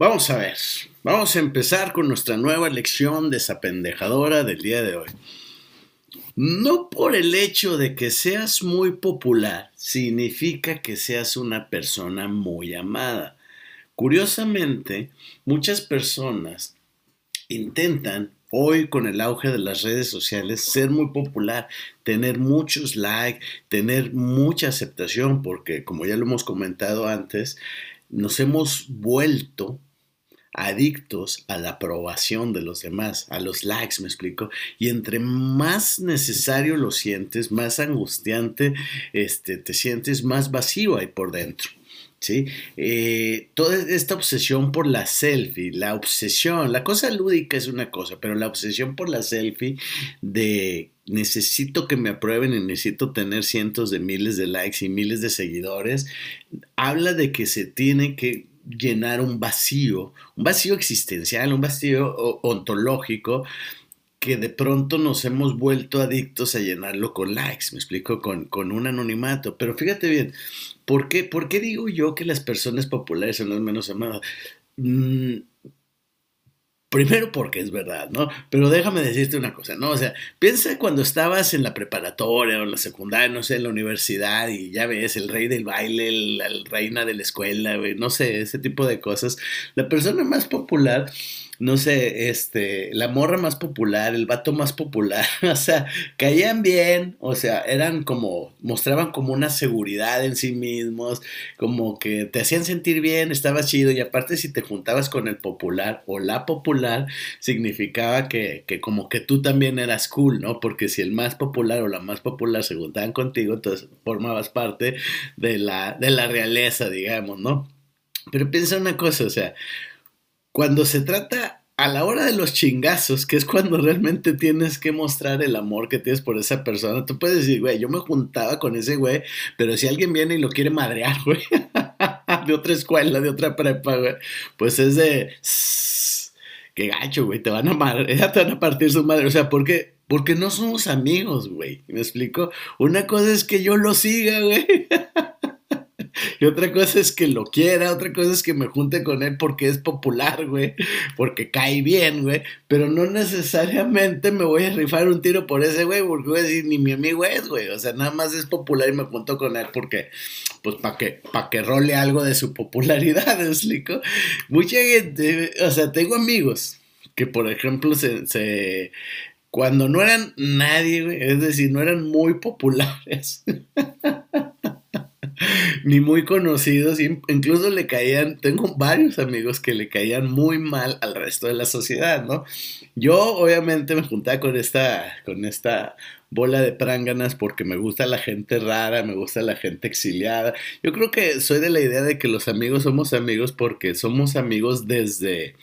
Vamos a ver, vamos a empezar con nuestra nueva lección desapendejadora del día de hoy. No por el hecho de que seas muy popular significa que seas una persona muy amada. Curiosamente, muchas personas intentan hoy con el auge de las redes sociales ser muy popular, tener muchos likes, tener mucha aceptación, porque como ya lo hemos comentado antes, nos hemos vuelto adictos a la aprobación de los demás, a los likes, me explico. Y entre más necesario lo sientes, más angustiante este, te sientes, más vacío hay por dentro. ¿sí? Eh, toda esta obsesión por la selfie, la obsesión, la cosa lúdica es una cosa, pero la obsesión por la selfie de necesito que me aprueben y necesito tener cientos de miles de likes y miles de seguidores, habla de que se tiene que llenar un vacío, un vacío existencial, un vacío ontológico que de pronto nos hemos vuelto adictos a llenarlo con likes, me explico, con, con un anonimato. Pero fíjate bien, ¿por qué, ¿por qué digo yo que las personas populares son las menos amadas? Mm, Primero porque es verdad, ¿no? Pero déjame decirte una cosa, ¿no? O sea, piensa cuando estabas en la preparatoria o en la secundaria, no sé, en la universidad y ya ves, el rey del baile, la reina de la escuela, no sé, ese tipo de cosas. La persona más popular no sé, este, la morra más popular, el vato más popular, o sea, caían bien, o sea, eran como, mostraban como una seguridad en sí mismos, como que te hacían sentir bien, estaba chido, y aparte si te juntabas con el popular o la popular, significaba que, que como que tú también eras cool, ¿no? Porque si el más popular o la más popular se juntaban contigo, entonces formabas parte de la, de la realeza, digamos, ¿no? Pero piensa una cosa, o sea, cuando se trata a la hora de los chingazos, que es cuando realmente tienes que mostrar el amor que tienes por esa persona, tú puedes decir, güey, yo me juntaba con ese güey, pero si alguien viene y lo quiere madrear, güey, de otra escuela, de otra prepa, güey, pues es de, qué gacho, güey, te van a madre, te van a partir su madre, o sea, ¿por qué? Porque no somos amigos, güey, ¿me explico? Una cosa es que yo lo siga, güey. Y otra cosa es que lo quiera, otra cosa es que me junte con él porque es popular, güey, porque cae bien, güey, pero no necesariamente me voy a rifar un tiro por ese güey, porque voy a decir, ni mi amigo es, güey, o sea, nada más es popular y me junto con él porque, pues, para que, para que role algo de su popularidad, ¿me explico? Mucha gente, o sea, tengo amigos que, por ejemplo, se, se cuando no eran nadie, güey, es decir, no eran muy populares. ni muy conocidos, incluso le caían, tengo varios amigos que le caían muy mal al resto de la sociedad, ¿no? Yo obviamente me juntaba con esta, con esta bola de pránganas porque me gusta la gente rara, me gusta la gente exiliada. Yo creo que soy de la idea de que los amigos somos amigos porque somos amigos desde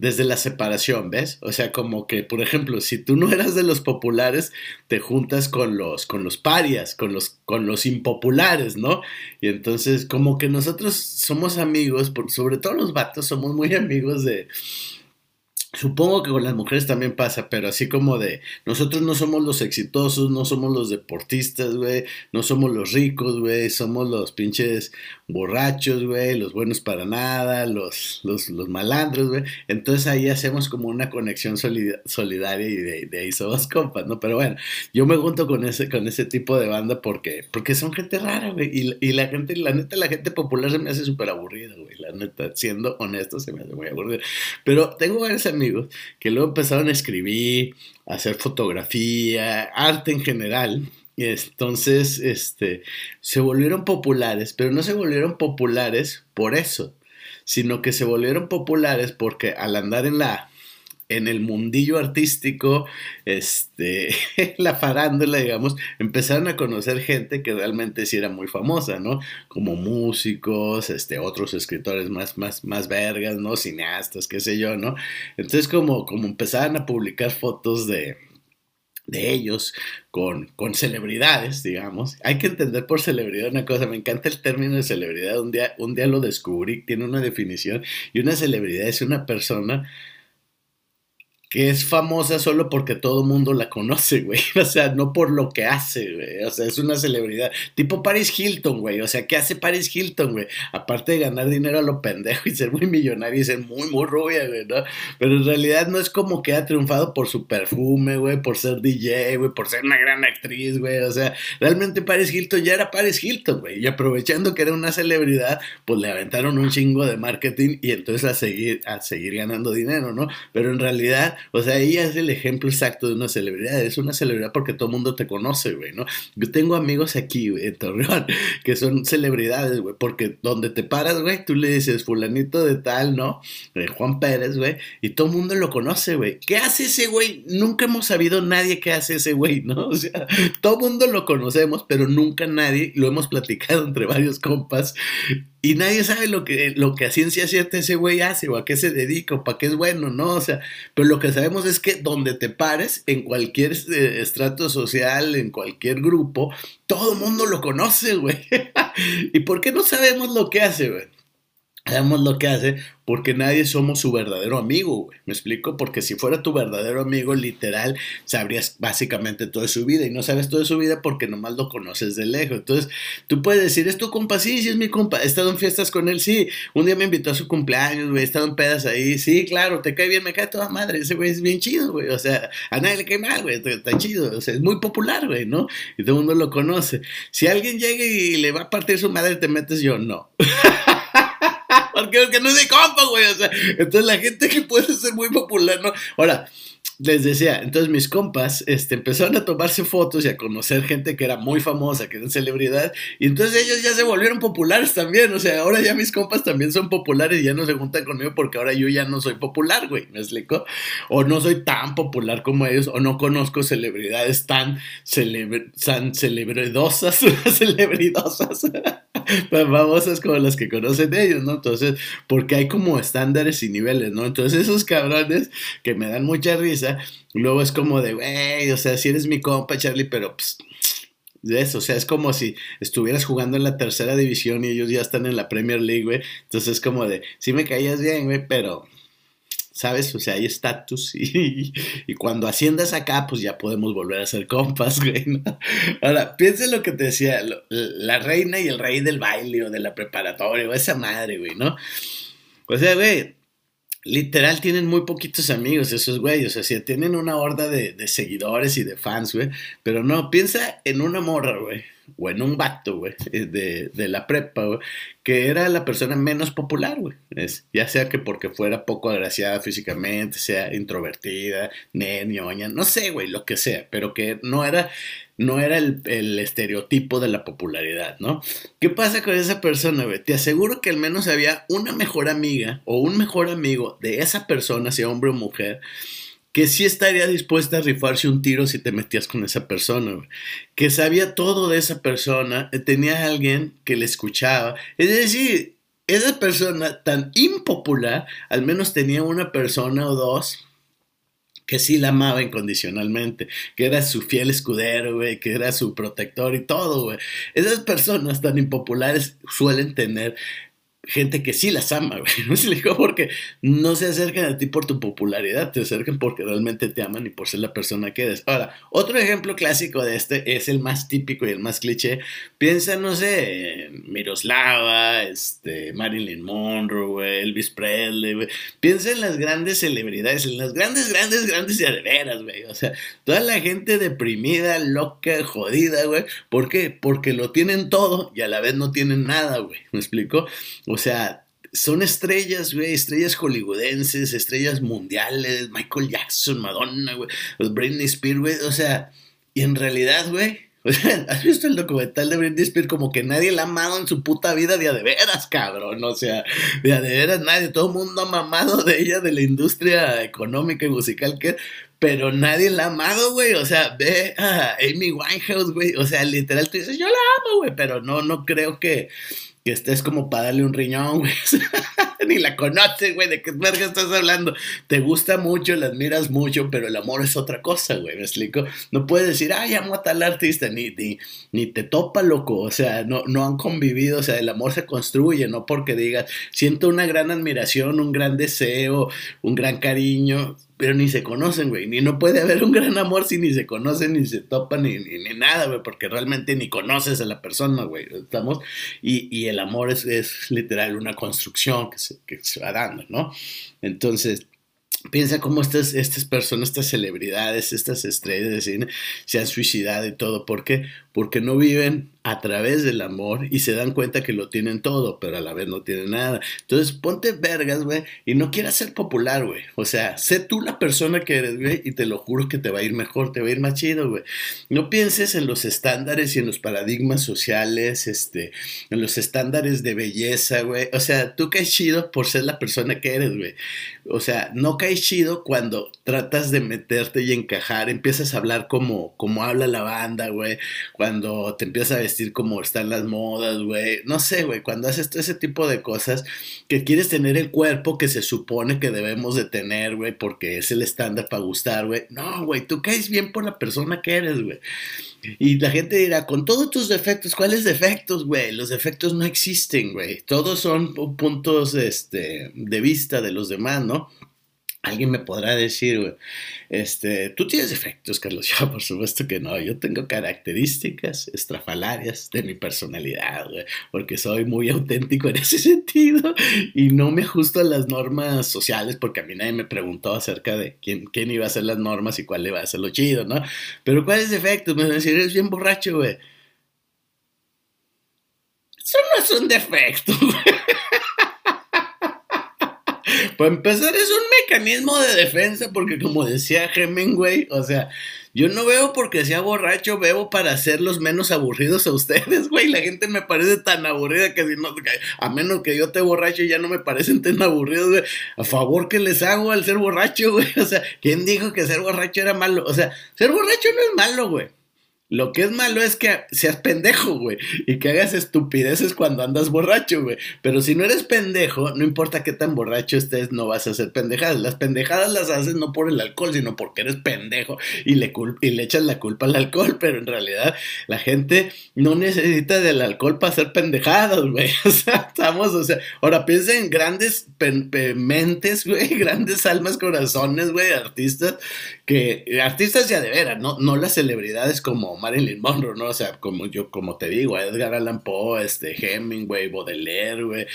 desde la separación, ¿ves? O sea, como que, por ejemplo, si tú no eras de los populares, te juntas con los, con los parias, con los, con los impopulares, ¿no? Y entonces, como que nosotros somos amigos, sobre todo los vatos, somos muy amigos de, Supongo que con las mujeres también pasa, pero así como de, nosotros no somos los exitosos, no somos los deportistas, güey, no somos los ricos, güey, somos los pinches borrachos, güey, los buenos para nada, los, los, los malandros, güey. Entonces ahí hacemos como una conexión solidaria y de, ahí somos compas, ¿no? Pero bueno, yo me junto con ese, con ese tipo de banda porque, porque son gente rara, güey, y, y la gente, la neta, la gente popular se me hace súper aburrida, güey, la neta, siendo honesto, se me hace muy aburrida. Pero tengo varios amigos que luego empezaron a escribir, a hacer fotografía, arte en general. Y entonces, este, se volvieron populares, pero no se volvieron populares por eso, sino que se volvieron populares porque al andar en la en el mundillo artístico, este, la farándula, digamos, empezaron a conocer gente que realmente sí era muy famosa, ¿no? Como músicos, este, otros escritores más, más, más vergas, ¿no? Cineastas, qué sé yo, ¿no? Entonces, como, como empezaron a publicar fotos de, de ellos con, con, celebridades, digamos. Hay que entender por celebridad una cosa, me encanta el término de celebridad, un día, un día lo descubrí, tiene una definición, y una celebridad es una persona que es famosa solo porque todo mundo la conoce, güey. O sea, no por lo que hace, güey. O sea, es una celebridad. Tipo Paris Hilton, güey. O sea, ¿qué hace Paris Hilton, güey? Aparte de ganar dinero a lo pendejo y ser muy millonaria y ser muy, muy rubia, güey, ¿no? Pero en realidad no es como que ha triunfado por su perfume, güey, por ser DJ, güey, por ser una gran actriz, güey. O sea, realmente Paris Hilton ya era Paris Hilton, güey. Y aprovechando que era una celebridad, pues le aventaron un chingo de marketing y entonces a seguir, a seguir ganando dinero, ¿no? Pero en realidad o sea, ella es el ejemplo exacto de una celebridad. Es una celebridad porque todo el mundo te conoce, güey, ¿no? Yo tengo amigos aquí, güey, en Torreón, que son celebridades, güey, porque donde te paras, güey, tú le dices fulanito de tal, ¿no? De Juan Pérez, güey, y todo el mundo lo conoce, güey. ¿Qué hace ese güey? Nunca hemos sabido nadie qué hace ese güey, ¿no? O sea, todo el mundo lo conocemos, pero nunca nadie, lo hemos platicado entre varios compas, y nadie sabe lo que, lo que a ciencia cierta ese güey hace o a qué se dedica o para qué es bueno, ¿no? O sea, pero lo que sabemos es que donde te pares, en cualquier eh, estrato social, en cualquier grupo, todo el mundo lo conoce, güey. ¿Y por qué no sabemos lo que hace, güey? Sabemos lo que hace porque nadie somos su verdadero amigo. ¿Me explico? Porque si fuera tu verdadero amigo, literal, sabrías básicamente toda su vida y no sabes toda su vida porque nomás lo conoces de lejos. Entonces, tú puedes decir, ¿es tu compa? Sí, sí, es mi compa. He estado en fiestas con él, sí. Un día me invitó a su cumpleaños, güey. He estado en pedas ahí, sí, claro, te cae bien, me cae toda madre. Ese güey es bien chido, güey. O sea, a nadie le cae mal, güey. Está chido. O sea, es muy popular, güey, ¿no? Y todo el mundo lo conoce. Si alguien llega y le va a partir su madre, te metes yo, no. porque, no es de compa, güey. O sea, entonces la gente que puede ser muy popular, ¿no? Ahora, les decía, entonces mis compas este, empezaron a tomarse fotos y a conocer gente que era muy famosa, que era celebridad, y entonces ellos ya se volvieron populares también, o sea, ahora ya mis compas también son populares y ya no se juntan conmigo porque ahora yo ya no soy popular, güey, ¿me explico? O no soy tan popular como ellos, o no conozco celebridades tan, tan celebridosas, celebridosas, tan famosas como las que conocen ellos, ¿no? Entonces, porque hay como estándares y niveles, ¿no? Entonces esos cabrones que me dan mucha risa, luego es como de, güey, o sea, si eres mi compa, Charlie, pero pues, de eso, o sea, es como si estuvieras jugando en la tercera división y ellos ya están en la Premier League, güey. Entonces es como de, sí me caías bien, güey, pero, ¿sabes? O sea, hay estatus y, cuando asciendas acá, pues ya podemos volver a ser compas, güey. Ahora, piensa lo que te decía, la reina y el rey del baile o de la preparatoria o esa madre, güey, ¿no? O sea, güey, literal tienen muy poquitos amigos esos güeyes. O sea, tienen una horda de, de seguidores y de fans, güey. Pero no, piensa en una morra, güey. O en un vato, güey, de, de la prepa, güey, que era la persona menos popular, güey. Ya sea que porque fuera poco agraciada físicamente, sea introvertida, ñoña, no sé, güey, lo que sea, pero que no era no era el, el, estereotipo de la popularidad, ¿no? ¿Qué pasa con esa persona, güey? Te aseguro que al menos había una mejor amiga o un mejor amigo de esa persona, sea hombre o mujer, que sí estaría dispuesta a rifarse un tiro si te metías con esa persona. Que sabía todo de esa persona, eh, tenía alguien que le escuchaba. Es decir, esa persona tan impopular, al menos tenía una persona o dos que sí la amaba incondicionalmente, que era su fiel escudero, güey, que era su protector y todo, güey. Esas personas tan impopulares suelen tener gente que sí las ama, güey. ¿No se dijo? Porque no se acercan a ti por tu popularidad, te acercan porque realmente te aman y por ser la persona que eres. Ahora, otro ejemplo clásico de este es el más típico y el más cliché. Piensa, no sé, Miroslava, este, Marilyn Monroe, Elvis Presley, güey. Piensa en las grandes celebridades, en las grandes, grandes, grandes y veras, güey. O sea, toda la gente deprimida, loca, jodida, güey. ¿Por qué? Porque lo tienen todo y a la vez no tienen nada, güey. ¿Me explico? O sea, son estrellas, güey, estrellas hollywoodenses, estrellas mundiales, Michael Jackson, Madonna, güey, Britney Spears, güey, o sea, y en realidad, güey, ¿has visto el documental de Britney Spears? Como que nadie la ha amado en su puta vida de a de veras, cabrón. O sea, de a de veras nadie. Todo el mundo ha mamado de ella, de la industria económica y musical que pero nadie la ha amado, güey. O sea, ve a Amy Winehouse, güey. O sea, literal, tú dices, yo la amo, güey, pero no, no creo que que estés como para darle un riñón, güey. Ni la conoces, güey, de qué verga estás hablando. Te gusta mucho, la admiras mucho, pero el amor es otra cosa, güey, ¿me explico? No puedes decir, ay, amo a tal artista, ni, ni, ni te topa, loco. O sea, no, no han convivido, o sea, el amor se construye, no porque digas, siento una gran admiración, un gran deseo, un gran cariño pero ni se conocen, güey. Ni no puede haber un gran amor si ni se conocen, ni se topan, ni, ni, nada, güey, porque realmente ni conoces a la persona, güey. Estamos, y, y el amor es, es, literal una construcción que se, que se va dando, ¿no? Entonces, piensa cómo estas, estas personas, estas celebridades, estas estrellas de cine se han suicidado y todo. ¿Por qué? Porque no viven a través del amor y se dan cuenta que lo tienen todo, pero a la vez no tienen nada. Entonces ponte vergas, güey, y no quieras ser popular, güey. O sea, sé tú la persona que eres, güey, y te lo juro que te va a ir mejor, te va a ir más chido, güey. No pienses en los estándares y en los paradigmas sociales, este, en los estándares de belleza, güey. O sea, tú caes chido por ser la persona que eres, güey. O sea, no caes chido cuando tratas de meterte y encajar, empiezas a hablar como, como habla la banda, güey. Cuando te empiezas a vestir como están las modas, güey. No sé, güey, cuando haces todo ese tipo de cosas, que quieres tener el cuerpo que se supone que debemos de tener, güey, porque es el estándar para gustar, güey. No, güey, tú caes bien por la persona que eres, güey. Y la gente dirá, con todos tus defectos, ¿cuáles defectos, güey? Los defectos no existen, güey. Todos son puntos este, de vista de los demás, ¿no? Alguien me podrá decir, güey, este, tú tienes defectos, Carlos. Yo, por supuesto que no. Yo tengo características estrafalarias de mi personalidad, güey, porque soy muy auténtico en ese sentido y no me ajusto a las normas sociales, porque a mí nadie me preguntó acerca de quién, quién iba a hacer las normas y cuál iba a ser lo chido, ¿no? Pero ¿cuáles defectos? Me van a decir, eres bien borracho, güey. Eso no es un defecto, güey. Para empezar, es un mecanismo de defensa, porque como decía Hemingway, o sea, yo no veo porque sea borracho, veo para hacerlos menos aburridos a ustedes, güey. La gente me parece tan aburrida que si no, a menos que yo te borracho, ya no me parecen tan aburridos, güey. A favor que les hago al ser borracho, güey. O sea, ¿quién dijo que ser borracho era malo? O sea, ser borracho no es malo, güey. Lo que es malo es que seas pendejo, güey, y que hagas estupideces cuando andas borracho, güey. Pero si no eres pendejo, no importa qué tan borracho estés, no vas a hacer pendejadas. Las pendejadas las haces no por el alcohol, sino porque eres pendejo y le, y le echas la culpa al alcohol. Pero en realidad la gente no necesita del alcohol para hacer pendejadas, güey. O sea, estamos, o sea, ahora piensa en grandes mentes, güey, grandes almas, corazones, güey, artistas, que artistas ya de veras, no, no las celebridades como Marilyn Monroe, ¿no? O sea, como yo, como te digo, Edgar Allan Poe, este, Hemingway, Baudelaire, güey,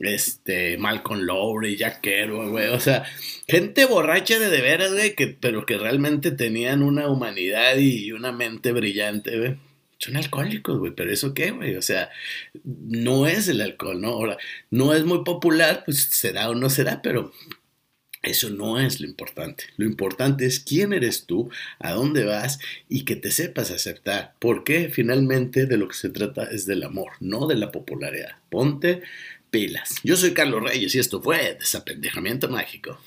este, Malcolm Lowry, Jack Kerouac, güey, o sea, gente borracha de de veras, güey, que, pero que realmente tenían una humanidad y una mente brillante, güey. Son alcohólicos, güey, pero eso qué, güey, o sea, no es el alcohol, ¿no? Ahora, no es muy popular, pues será o no será, pero eso no es lo importante. Lo importante es quién eres tú, a dónde vas y que te sepas aceptar. Porque finalmente de lo que se trata es del amor, no de la popularidad. Ponte pilas. Yo soy Carlos Reyes y esto fue Desapendejamiento Mágico.